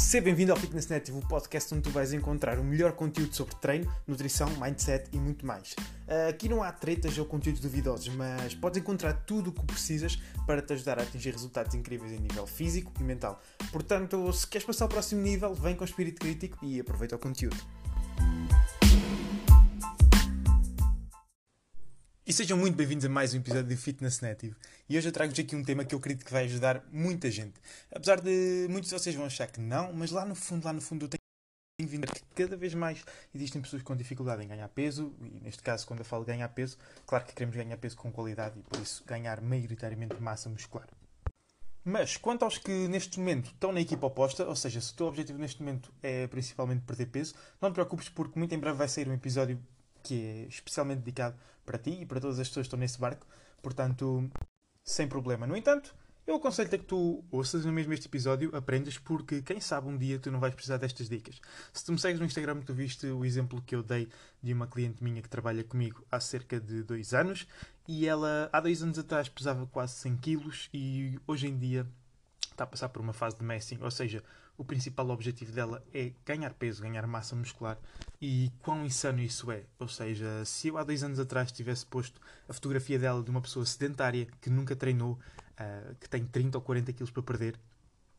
Seja bem-vindo ao Fitness Native, o podcast onde tu vais encontrar o melhor conteúdo sobre treino, nutrição, mindset e muito mais. Aqui não há tretas ou conteúdos duvidosos, mas podes encontrar tudo o que precisas para te ajudar a atingir resultados incríveis em nível físico e mental. Portanto, se queres passar ao próximo nível, vem com espírito crítico e aproveita o conteúdo. Sejam muito bem-vindos a mais um episódio de Fitness Native. E hoje eu trago-vos aqui um tema que eu acredito que vai ajudar muita gente. Apesar de muitos de vocês vão achar que não, mas lá no fundo, lá no fundo eu tenho vindo que cada vez mais existem pessoas com dificuldade em ganhar peso, e neste caso, quando eu falo ganhar peso, claro que queremos ganhar peso com qualidade e por isso ganhar maioritariamente massa muscular. Mas quanto aos que neste momento estão na equipa oposta, ou seja, se o teu objetivo neste momento é principalmente perder peso, não te preocupes porque muito em breve vai sair um episódio que é especialmente dedicado para ti e para todas as pessoas que estão nesse barco, portanto, sem problema. No entanto, eu aconselho-te a que tu ouças no mesmo este episódio, aprendas, porque quem sabe um dia tu não vais precisar destas dicas. Se tu me segues no Instagram, tu viste o exemplo que eu dei de uma cliente minha que trabalha comigo há cerca de dois anos e ela há dois anos atrás pesava quase 100 quilos e hoje em dia está a passar por uma fase de messing, ou seja, o principal objetivo dela é ganhar peso, ganhar massa muscular. E quão insano isso é. Ou seja, se eu há dois anos atrás tivesse posto a fotografia dela de uma pessoa sedentária que nunca treinou, uh, que tem 30 ou 40 quilos para perder,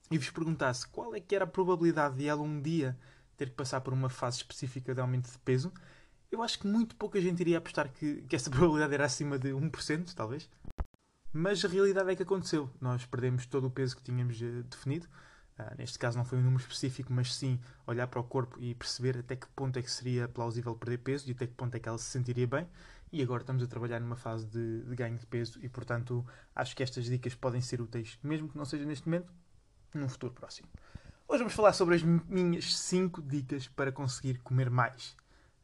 e vos perguntasse qual é que era a probabilidade de ela um dia ter que passar por uma fase específica de aumento de peso, eu acho que muito pouca gente iria apostar que, que essa probabilidade era acima de 1%, talvez. Mas a realidade é que aconteceu. Nós perdemos todo o peso que tínhamos uh, definido. Uh, neste caso não foi um número específico, mas sim olhar para o corpo e perceber até que ponto é que seria plausível perder peso e até que ponto é que ela se sentiria bem. E agora estamos a trabalhar numa fase de, de ganho de peso e, portanto, acho que estas dicas podem ser úteis, mesmo que não seja neste momento, num futuro próximo. Hoje vamos falar sobre as minhas 5 dicas para conseguir comer mais.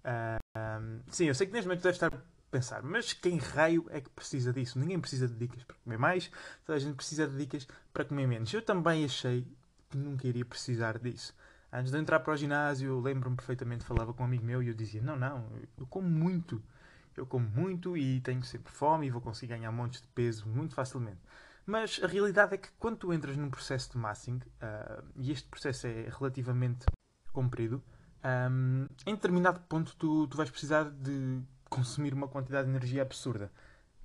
Uh, um, sim, eu sei que neste momento deve estar pensar, mas quem raio é que precisa disso? Ninguém precisa de dicas para comer mais, toda a gente precisa de dicas para comer menos. Eu também achei que nunca iria precisar disso. Antes de entrar para o ginásio, lembro-me perfeitamente, falava com um amigo meu e eu dizia: Não, não, eu como muito. Eu como muito e tenho sempre fome e vou conseguir ganhar montes de peso muito facilmente. Mas a realidade é que quando tu entras num processo de massing, uh, e este processo é relativamente comprido, um, em determinado ponto tu, tu vais precisar de consumir uma quantidade de energia absurda.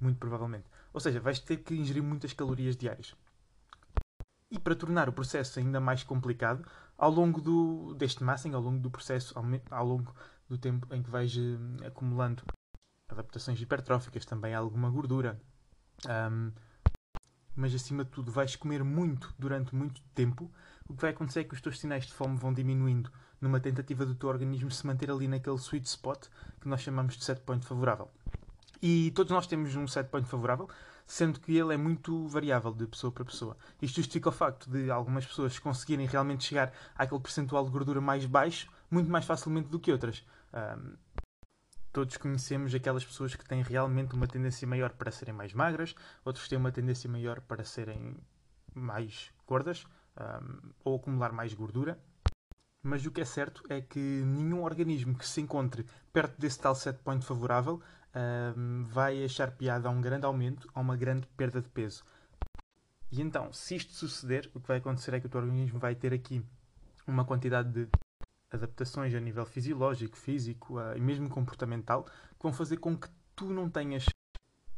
Muito provavelmente. Ou seja, vais ter que ingerir muitas calorias diárias. E para tornar o processo ainda mais complicado, ao longo do, deste massing, ao longo do processo, ao, ao longo do tempo em que vais uh, acumulando adaptações hipertróficas, também alguma gordura, um, mas acima de tudo vais comer muito durante muito tempo, o que vai acontecer é que os teus sinais de fome vão diminuindo numa tentativa do teu organismo se manter ali naquele sweet spot que nós chamamos de set point favorável. E todos nós temos um set point favorável, sendo que ele é muito variável de pessoa para pessoa. Isto justifica o facto de algumas pessoas conseguirem realmente chegar àquele percentual de gordura mais baixo muito mais facilmente do que outras. Um, todos conhecemos aquelas pessoas que têm realmente uma tendência maior para serem mais magras, outros têm uma tendência maior para serem mais gordas um, ou acumular mais gordura. Mas o que é certo é que nenhum organismo que se encontre perto desse tal set point favorável um, vai achar piada a um grande aumento, a uma grande perda de peso. E então, se isto suceder, o que vai acontecer é que o teu organismo vai ter aqui uma quantidade de adaptações a nível fisiológico, físico uh, e mesmo comportamental que vão fazer com que tu não tenhas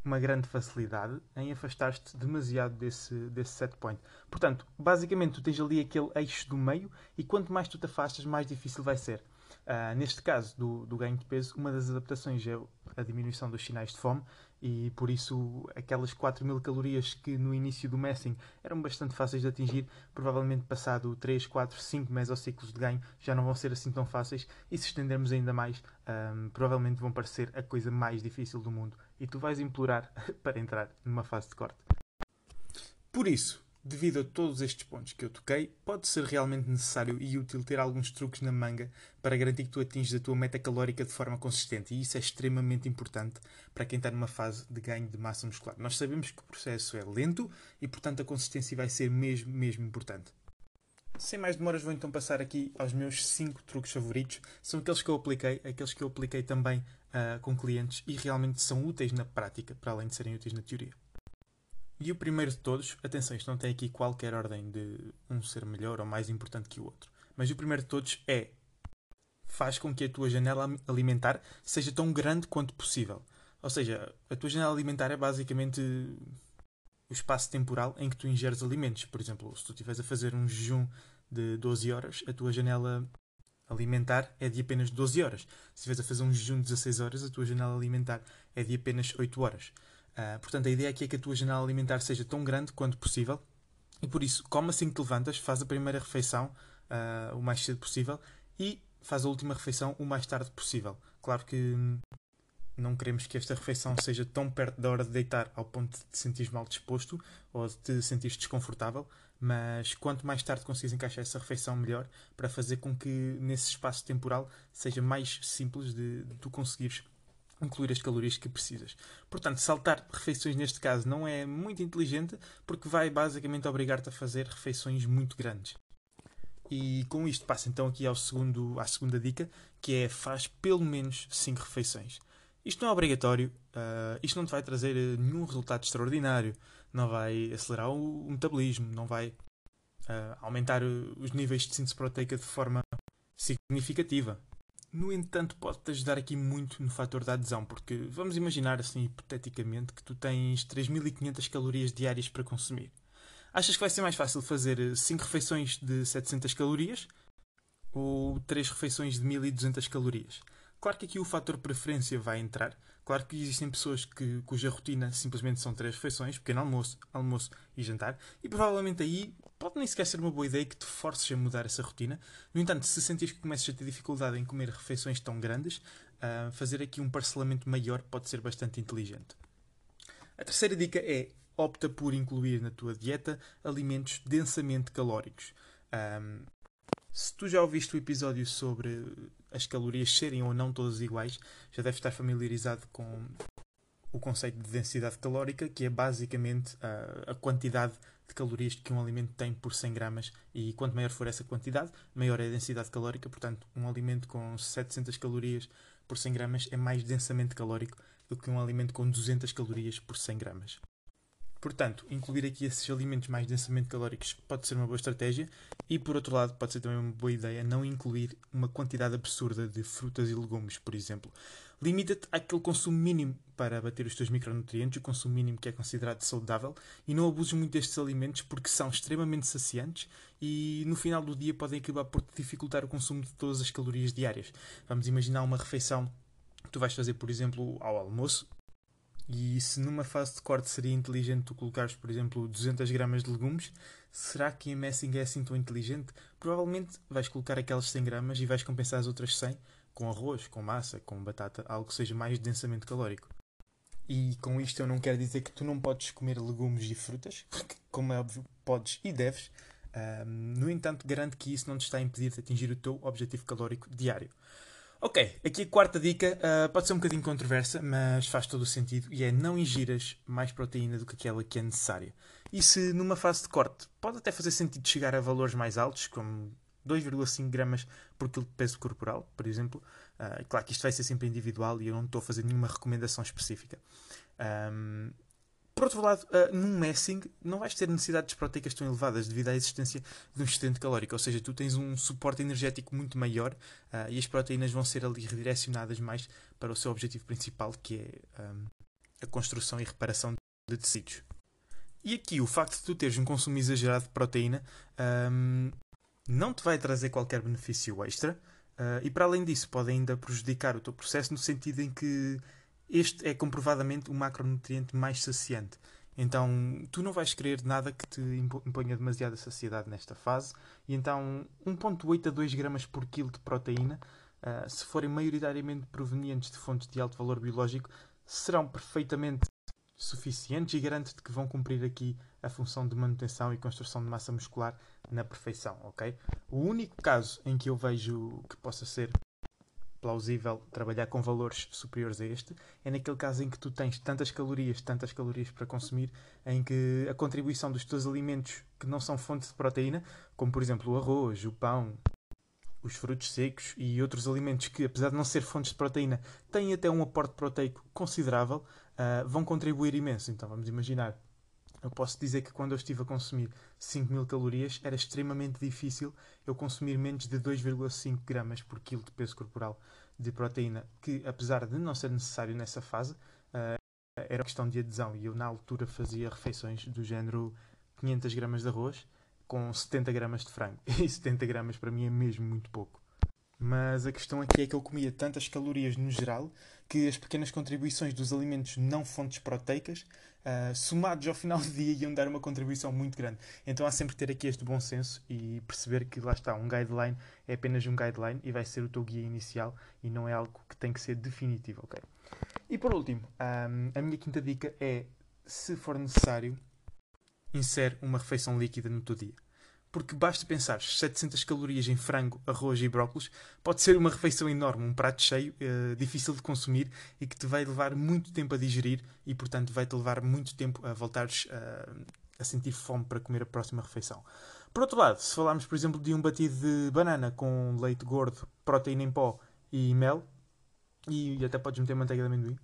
uma grande facilidade em afastar-te demasiado desse, desse set point. Portanto, basicamente, tu tens ali aquele eixo do meio e quanto mais tu te afastas, mais difícil vai ser. Uh, neste caso do, do ganho de peso, uma das adaptações é a diminuição dos sinais de fome e por isso aquelas 4 mil calorias que no início do messing eram bastante fáceis de atingir, provavelmente passado 3, 4, 5 mesociclos de ganho já não vão ser assim tão fáceis e se estendermos ainda mais, um, provavelmente vão parecer a coisa mais difícil do mundo e tu vais implorar para entrar numa fase de corte. Por isso, Devido a todos estes pontos que eu toquei, pode ser realmente necessário e útil ter alguns truques na manga para garantir que tu atinges a tua meta calórica de forma consistente, e isso é extremamente importante para quem está numa fase de ganho de massa muscular. Nós sabemos que o processo é lento e, portanto, a consistência vai ser mesmo, mesmo importante. Sem mais demoras, vou então passar aqui aos meus 5 truques favoritos. São aqueles que eu apliquei, aqueles que eu apliquei também uh, com clientes e realmente são úteis na prática, para além de serem úteis na teoria. E o primeiro de todos, atenção, isto não tem aqui qualquer ordem de um ser melhor ou mais importante que o outro. mas o primeiro de todos é faz com que a tua janela alimentar seja tão grande quanto possível. Ou seja, a tua janela alimentar é basicamente o espaço temporal em que tu ingeres alimentos. Por exemplo, se tu estiveres a fazer um jejum de 12 horas, a tua janela alimentar é de apenas 12 horas. Se estiveres a fazer um jejum de 16 horas, a tua janela alimentar é de apenas 8 horas. Uh, portanto, a ideia aqui é que a tua janela alimentar seja tão grande quanto possível e por isso, come assim que te levantas, faz a primeira refeição uh, o mais cedo possível e faz a última refeição o mais tarde possível. Claro que não queremos que esta refeição seja tão perto da hora de deitar ao ponto de te sentir mal disposto ou de te sentir desconfortável, mas quanto mais tarde conseguires encaixar essa refeição, melhor, para fazer com que nesse espaço temporal seja mais simples de, de tu conseguires incluir as calorias que precisas. Portanto, saltar refeições neste caso não é muito inteligente porque vai basicamente obrigar-te a fazer refeições muito grandes. E com isto passo então aqui ao segundo, à segunda dica, que é faz pelo menos 5 refeições. Isto não é obrigatório, uh, isto não te vai trazer nenhum resultado extraordinário, não vai acelerar o, metabolismo, não vai uh, aumentar os níveis de síntese proteica de forma significativa. No entanto, pode-te ajudar aqui muito no fator da adesão, porque vamos imaginar assim hipoteticamente que tu tens 3500 calorias diárias para consumir. Achas que vai ser mais fácil fazer 5 refeições de 700 calorias ou 3 refeições de 1200 calorias? Claro que aqui o fator preferência vai entrar. Claro que existem pessoas que, cuja rotina simplesmente são três refeições, pequeno almoço, almoço e jantar, e provavelmente aí pode nem sequer ser uma boa ideia que te forces a mudar essa rotina. No entanto, se sentires que começas a ter dificuldade em comer refeições tão grandes, uh, fazer aqui um parcelamento maior pode ser bastante inteligente. A terceira dica é opta por incluir na tua dieta alimentos densamente calóricos. Um, se tu já ouviste o episódio sobre as calorias serem ou não todas iguais, já deves estar familiarizado com o conceito de densidade calórica, que é basicamente a, a quantidade de calorias que um alimento tem por 100 gramas e quanto maior for essa quantidade, maior é a densidade calórica. Portanto, um alimento com 700 calorias por 100 gramas é mais densamente calórico do que um alimento com 200 calorias por 100 gramas. Portanto, incluir aqui esses alimentos mais densamente calóricos pode ser uma boa estratégia e, por outro lado, pode ser também uma boa ideia não incluir uma quantidade absurda de frutas e legumes, por exemplo. Limita-te àquele consumo mínimo para abater os teus micronutrientes, o consumo mínimo que é considerado saudável, e não abuses muito destes alimentos porque são extremamente saciantes e no final do dia podem acabar por dificultar o consumo de todas as calorias diárias. Vamos imaginar uma refeição que tu vais fazer, por exemplo, ao almoço, e se numa fase de corte seria inteligente tu colocares, por exemplo, 200 gramas de legumes, será que em messing é assim tão inteligente? Provavelmente vais colocar aquelas 100 gramas e vais compensar as outras 100 com arroz, com massa, com batata, algo que seja mais densamente calórico. E com isto eu não quero dizer que tu não podes comer legumes e frutas, porque, como é óbvio, podes e deves. Um, no entanto, garanto que isso não te está a impedir de atingir o teu objetivo calórico diário. Ok, aqui a quarta dica uh, pode ser um bocadinho controversa, mas faz todo o sentido e é não ingiras mais proteína do que aquela que é necessária. E se numa fase de corte pode até fazer sentido chegar a valores mais altos, como 2,5 gramas por quilo de peso corporal, por exemplo. Uh, claro que isto vai ser sempre individual e eu não estou a fazer nenhuma recomendação específica. Um, por outro lado, uh, num messing não vais ter necessidades proteicas tão elevadas devido à existência de um excedente calórico, ou seja, tu tens um suporte energético muito maior uh, e as proteínas vão ser ali redirecionadas mais para o seu objetivo principal, que é um, a construção e reparação de tecidos. E aqui o facto de tu teres um consumo exagerado de proteína um, não te vai trazer qualquer benefício extra uh, e para além disso pode ainda prejudicar o teu processo no sentido em que este é comprovadamente o macronutriente mais saciante. Então, tu não vais querer nada que te imponha demasiada saciedade nesta fase. E então, 1,8 a 2 gramas por quilo de proteína, uh, se forem maioritariamente provenientes de fontes de alto valor biológico, serão perfeitamente suficientes e garanto-te que vão cumprir aqui a função de manutenção e construção de massa muscular na perfeição, ok? O único caso em que eu vejo que possa ser plausível trabalhar com valores superiores a este é naquele caso em que tu tens tantas calorias, tantas calorias para consumir, em que a contribuição dos teus alimentos que não são fontes de proteína, como por exemplo o arroz, o pão, os frutos secos e outros alimentos que, apesar de não ser fontes de proteína, têm até um aporte proteico considerável, uh, vão contribuir imenso. Então vamos imaginar Eu posso dizer que quando eu estive a consumir 5.000 calorias era extremamente difícil eu consumir menos de 2,5 gramas por quilo de peso corporal de proteína, que apesar de não ser necessário nessa fase, uh, era questão de adesão. E eu na altura fazia refeições do género 500 gramas de arroz com 70 gramas de frango. E 70 gramas para mim é mesmo muito pouco. Mas a questão aqui é que eu comia tantas calorias no geral que as pequenas contribuições dos alimentos não fontes proteicas, uh, somados ao final do dia, iam dar uma contribuição muito grande. Então há sempre que ter aqui este bom senso e perceber que lá está, um guideline é apenas um guideline e vai ser o teu guia inicial e não é algo que tem que ser definitivo, ok? E por último, um, a minha quinta dica é, se for necessário, insere uma refeição líquida no teu dia porque basta pensar 700 calorias em frango, arroz e brócolis, pode ser uma refeição enorme, um prato cheio, uh, difícil de consumir e que te vai levar muito tempo a digerir e, portanto, vai-te levar muito tempo a voltares uh, a sentir fome para comer a próxima refeição. Por outro lado, se falarmos, por exemplo, de um batido de banana com leite gordo, proteína em pó e mel, e até podes meter manteiga de amendoim,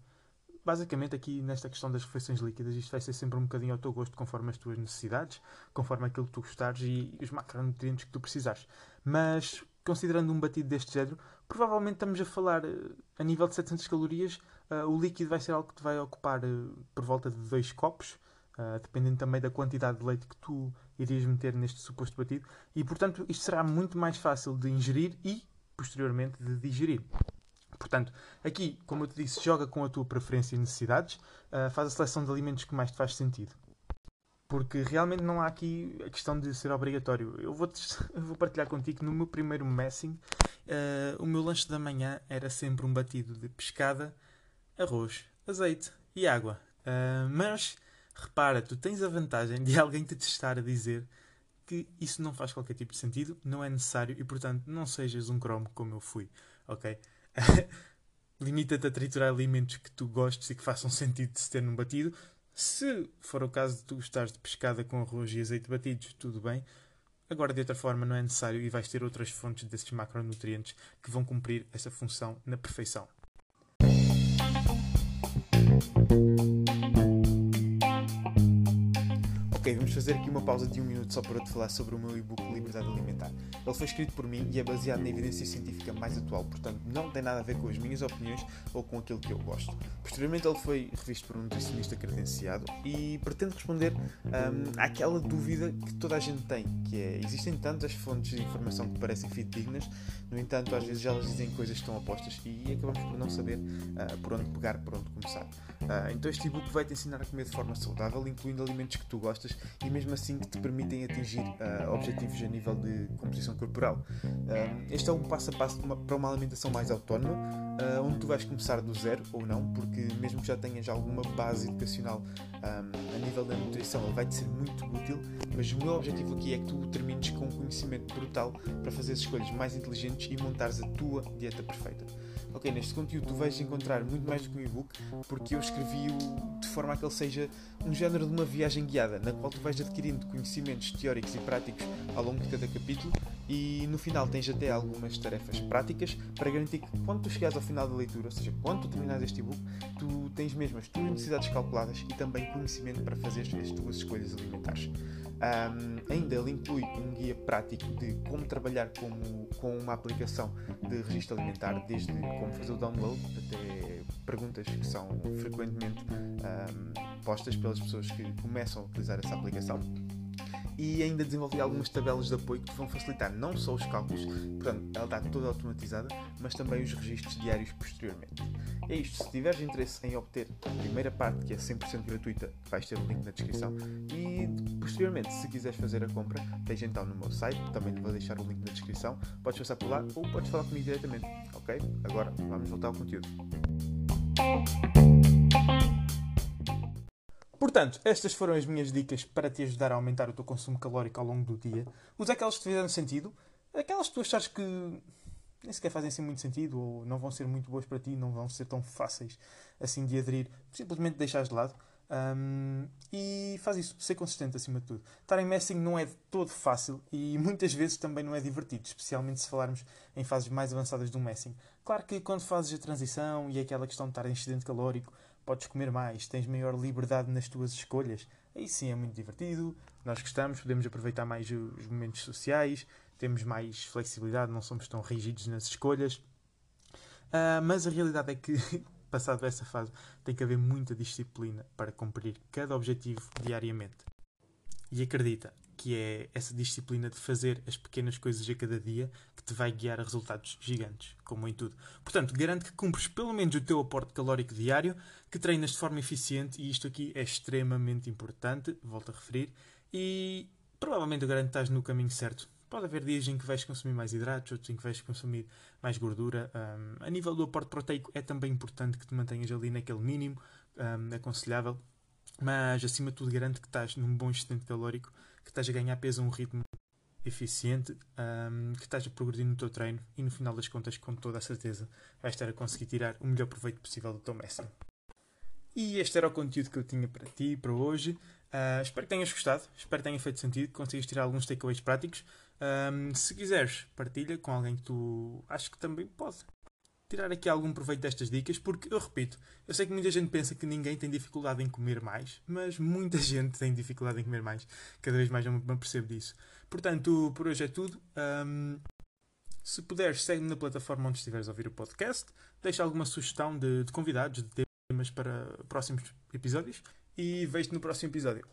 basicamente aqui nesta questão das refeições líquidas, isto vai ser sempre um bocadinho ao teu gosto, conforme as tuas necessidades, conforme aquilo que tu gostares e os macronutrientes que tu precisares. Mas, considerando um batido deste género, provavelmente estamos a falar, eh, a nível de 700 calorias, uh, o líquido vai ser algo que te vai ocupar uh, por volta de 2 copos, uh, dependendo também da quantidade de leite que tu irias meter neste suposto batido, e portanto isto será muito mais fácil de ingerir e, posteriormente, de digerir. Portanto, aqui, como eu te disse, joga com a tua preferência e necessidades, uh, faz a seleção de alimentos que mais te faz sentido. Porque realmente não há aqui a questão de ser obrigatório. Eu vou, vou partilhar contigo que no meu primeiro messing, uh, o meu lanche da manhã era sempre um batido de pescada, arroz, azeite e água. Uh, mas repara, tu tens a vantagem de alguém te testar a dizer que isso não faz qualquer tipo de sentido, não é necessário e, portanto, não sejas um cromo como eu fui, ok? Limita-te a triturar alimentos que tu gostes e que façam sentido de se ter num batido. Se for o caso de tu gostares de pescada com arroz e azeite batidos, tudo bem. Agora, de outra forma, não é necessário e vais ter outras fontes desses macronutrientes que vão cumprir essa função na perfeição. Ok, vamos fazer aqui uma pausa de um minuto só para te falar sobre o meu e-book Liberdade Alimentar. Ele foi escrito por mim e é baseado na evidência científica mais atual, portanto não tem nada a ver com as minhas opiniões ou com aquilo que eu gosto. Posteriormente ele foi revisto por um nutricionista credenciado e pretende responder um, àquela dúvida que toda a gente tem, que é, existem tantas fontes de informação que parecem fidedignas, no entanto às vezes elas dizem coisas que estão opostas e acabamos por não saber uh, por onde pegar, por onde começar. Uh, então este e-book vai te ensinar a comer de forma saudável, incluindo alimentos que tu gostas e mesmo assim que te permitem atingir uh, objetivos a nível de composição corporal. Uh, este é um passo a passo uma, para uma alimentação mais autónoma, onde tu vais começar do zero ou não, porque mesmo que já tenhas alguma base educacional um, a nível da nutrição, ele vai-te ser muito útil, mas o meu objetivo aqui é que tu termines com um conhecimento brutal para fazer escolhas mais inteligentes e montares a tua dieta perfeita. Ok, neste conteúdo tu vais encontrar muito mais do que um e-book, porque eu escrevi-o de forma a que ele seja um género de uma viagem guiada, na qual tu vais adquirindo conhecimentos teóricos e práticos ao longo de cada capítulo e no final tens até algumas tarefas práticas para garantir que quando tu chegares ao final da leitura, ou seja, quando tu terminares este e-book, tu tens mesmo as tuas necessidades calculadas e também conhecimento para fazer as tuas escolhas alimentares. Um, ainda ele inclui um guia prático de como trabalhar com uma aplicação de registro alimentar, desde como fazer o download até perguntas que são frequentemente um, postas pelas pessoas que começam a utilizar essa aplicação e ainda desenvolvi algumas tabelas de apoio que vão facilitar não só os cálculos, portanto, ela está toda automatizada, mas também os registros diários posteriormente. É isto, se tiveres interesse em obter a primeira parte, que é 100% gratuita, vais ter o link na descrição, e posteriormente, se quiseres fazer a compra, tens então no meu site, também te vou deixar o link na descrição, podes passar por lá ou podes falar comigo diretamente, ok? Agora, vamos voltar ao conteúdo. Portanto, estas foram as minhas dicas para te ajudar a aumentar o teu consumo calórico ao longo do dia. Usa aquelas que te fizeram sentido, aquelas que tu achares que nem sequer fazem assim muito sentido ou não vão ser muito boas para ti, não vão ser tão fáceis assim de aderir, simplesmente deixares de lado. Um, e faz isso, ser consistente acima de tudo. Estar em messing não é todo fácil e muitas vezes também não é divertido, especialmente se falarmos em fases mais avançadas do messing. Claro que quando fazes a transição e aquela questão de estar em excedente calórico, podes comer mais, tens maior liberdade nas tuas escolhas. Aí sim é muito divertido, nós gostamos, podemos aproveitar mais os momentos sociais, temos mais flexibilidade, não somos tão rígidos nas escolhas. Uh, mas a realidade é que, passado essa fase, tem que haver muita disciplina para cumprir cada objetivo diariamente. E acredita que é essa disciplina de fazer as pequenas coisas a cada dia que te vai guiar a resultados gigantes, como em tudo. Portanto, garante que cumpres pelo menos o teu aporte calórico diário, que treinas de forma eficiente, e isto aqui é extremamente importante, volto a referir, e provavelmente eu garanto que estás no caminho certo. Pode haver dias em que vais consumir mais hidratos, outros em que vais consumir mais gordura. Um, a nível do aporte proteico é também importante que te mantenhas ali naquele mínimo um, aconselhável, mas acima de tudo garante que estás num bom excedente calórico, que estás a ganhar peso a um ritmo eficiente, um, que estás a progredir no teu treino e no final das contas, com toda a certeza, vais estar a conseguir tirar o melhor proveito possível do teu máximo. E este era o conteúdo que eu tinha para ti, para hoje. Uh, espero que tenhas gostado, espero que tenha feito sentido, que consigas tirar alguns takeaways práticos. Um, se quiseres, partilha com alguém que tu achas que também pode tirar aqui algum proveito destas dicas, porque eu repito, eu sei que muita gente pensa que ninguém tem dificuldade em comer mais, mas muita gente tem dificuldade em comer mais. Cada vez mais eu me percebo disso. Portanto, por hoje é tudo. Um, se puderes, segue-me na plataforma onde estiveres a ouvir o podcast. Deixa alguma sugestão de, de convidados, de temas para próximos episódios. E vejo-te no próximo episódio.